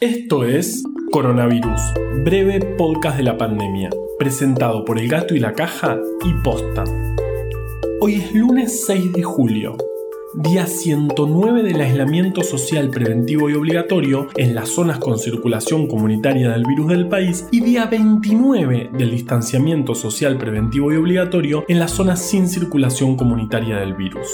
Esto es Coronavirus, breve podcast de la pandemia, presentado por El Gato y la Caja y Posta. Hoy es lunes 6 de julio, día 109 del aislamiento social preventivo y obligatorio en las zonas con circulación comunitaria del virus del país y día 29 del distanciamiento social preventivo y obligatorio en las zonas sin circulación comunitaria del virus.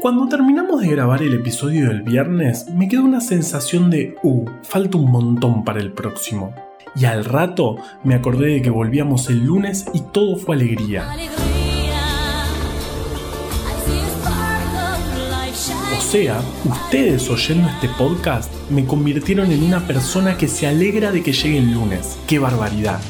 Cuando terminamos de grabar el episodio del viernes, me quedó una sensación de, uh, falta un montón para el próximo. Y al rato me acordé de que volvíamos el lunes y todo fue alegría. O sea, ustedes oyendo este podcast me convirtieron en una persona que se alegra de que llegue el lunes. ¡Qué barbaridad!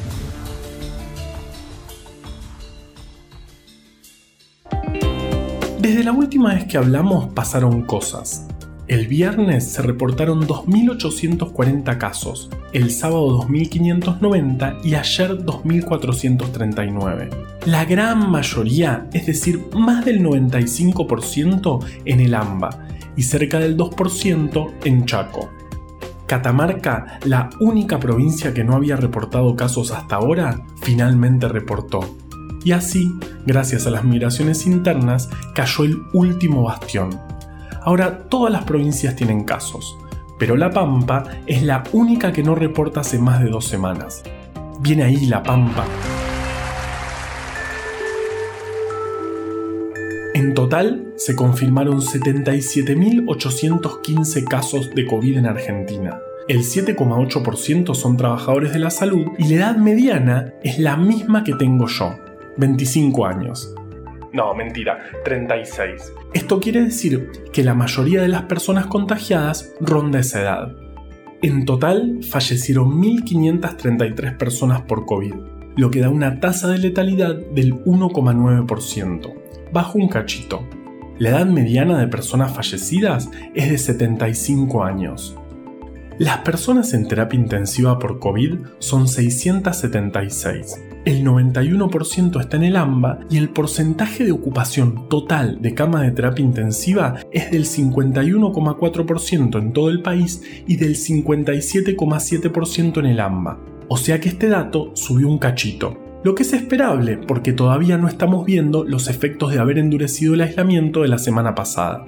Desde la última vez que hablamos pasaron cosas. El viernes se reportaron 2.840 casos, el sábado 2.590 y ayer 2.439. La gran mayoría, es decir, más del 95% en el AMBA y cerca del 2% en Chaco. Catamarca, la única provincia que no había reportado casos hasta ahora, finalmente reportó y así, gracias a las migraciones internas, cayó el último bastión. Ahora todas las provincias tienen casos, pero La Pampa es la única que no reporta hace más de dos semanas. Viene ahí La Pampa. En total, se confirmaron 77.815 casos de COVID en Argentina. El 7,8% son trabajadores de la salud y la edad mediana es la misma que tengo yo, 25 años. No, mentira, 36. Esto quiere decir que la mayoría de las personas contagiadas ronda esa edad. En total, fallecieron 1.533 personas por COVID, lo que da una tasa de letalidad del 1,9%, bajo un cachito. La edad mediana de personas fallecidas es de 75 años. Las personas en terapia intensiva por COVID son 676 el 91% está en el AMBA y el porcentaje de ocupación total de cama de terapia intensiva es del 51,4% en todo el país y del 57,7% en el AMBA. O sea que este dato subió un cachito. Lo que es esperable porque todavía no estamos viendo los efectos de haber endurecido el aislamiento de la semana pasada.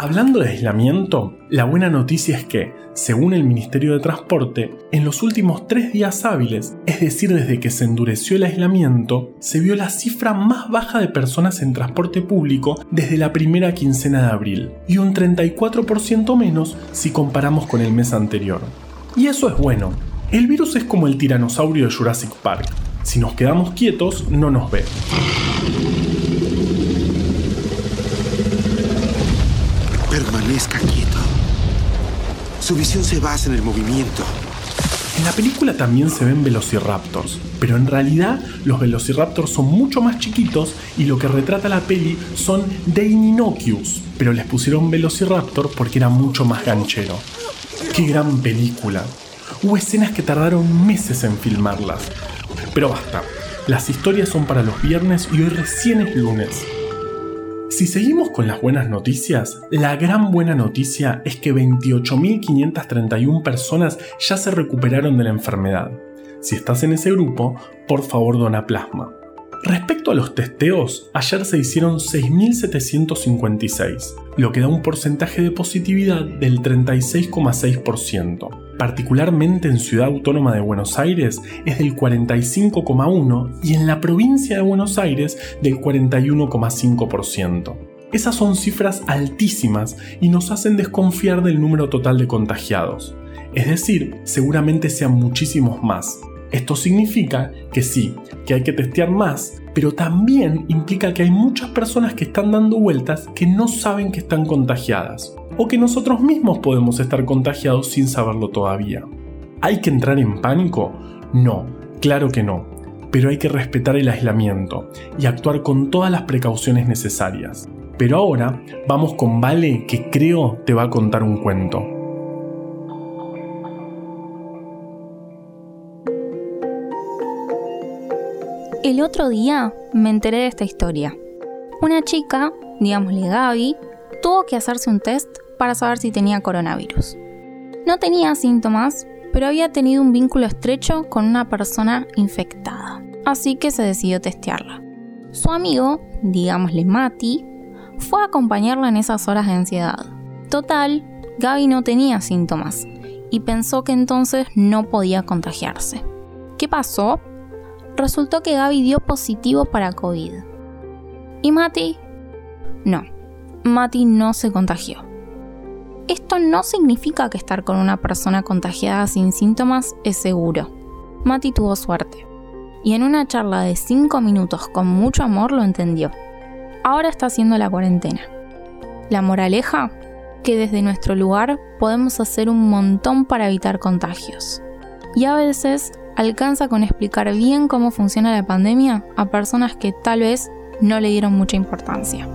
Hablando de aislamiento, la buena noticia es que, según el Ministerio de Transporte, en los últimos tres días hábiles, es decir, desde que se endureció el aislamiento, se vio la cifra más baja de personas en transporte público desde la primera quincena de abril, y un 34% menos si comparamos con el mes anterior. Y eso es bueno. El virus es como el tiranosaurio de Jurassic Park. Si nos quedamos quietos, no nos ve. Su visión se basa en el movimiento. En la película también se ven velociraptors, pero en realidad los velociraptors son mucho más chiquitos y lo que retrata la peli son Deinonychus, pero les pusieron velociraptor porque era mucho más ganchero. ¡Qué gran película! Hubo escenas que tardaron meses en filmarlas. Pero basta, las historias son para los viernes y hoy recién es lunes. Si seguimos con las buenas noticias, la gran buena noticia es que 28.531 personas ya se recuperaron de la enfermedad. Si estás en ese grupo, por favor dona plasma. Respecto a los testeos, ayer se hicieron 6.756, lo que da un porcentaje de positividad del 36,6%. Particularmente en Ciudad Autónoma de Buenos Aires es del 45,1% y en la provincia de Buenos Aires del 41,5%. Esas son cifras altísimas y nos hacen desconfiar del número total de contagiados. Es decir, seguramente sean muchísimos más, esto significa que sí, que hay que testear más, pero también implica que hay muchas personas que están dando vueltas que no saben que están contagiadas, o que nosotros mismos podemos estar contagiados sin saberlo todavía. ¿Hay que entrar en pánico? No, claro que no, pero hay que respetar el aislamiento y actuar con todas las precauciones necesarias. Pero ahora vamos con Vale que creo te va a contar un cuento. El otro día me enteré de esta historia. Una chica, digámosle Gaby, tuvo que hacerse un test para saber si tenía coronavirus. No tenía síntomas, pero había tenido un vínculo estrecho con una persona infectada, así que se decidió testearla. Su amigo, digámosle Mati, fue a acompañarla en esas horas de ansiedad. Total, Gaby no tenía síntomas y pensó que entonces no podía contagiarse. ¿Qué pasó? Resultó que Gaby dio positivo para COVID. ¿Y Mati? No, Mati no se contagió. Esto no significa que estar con una persona contagiada sin síntomas es seguro. Mati tuvo suerte. Y en una charla de 5 minutos con mucho amor lo entendió. Ahora está haciendo la cuarentena. La moraleja, que desde nuestro lugar podemos hacer un montón para evitar contagios. Y a veces alcanza con explicar bien cómo funciona la pandemia a personas que tal vez no le dieron mucha importancia.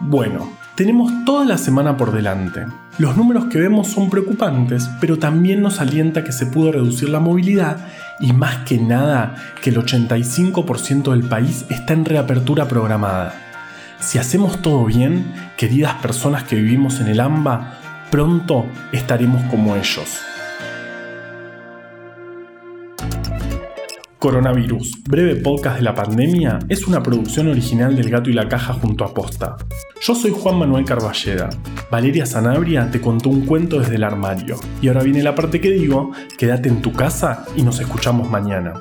Bueno, tenemos toda la semana por delante. Los números que vemos son preocupantes, pero también nos alienta que se pudo reducir la movilidad y más que nada que el 85% del país está en reapertura programada. Si hacemos todo bien, queridas personas que vivimos en el AMBA, pronto estaremos como ellos. Coronavirus, breve podcast de la pandemia, es una producción original del Gato y la Caja junto a Posta. Yo soy Juan Manuel Carballeda. Valeria Sanabria te contó un cuento desde el armario. Y ahora viene la parte que digo, quédate en tu casa y nos escuchamos mañana.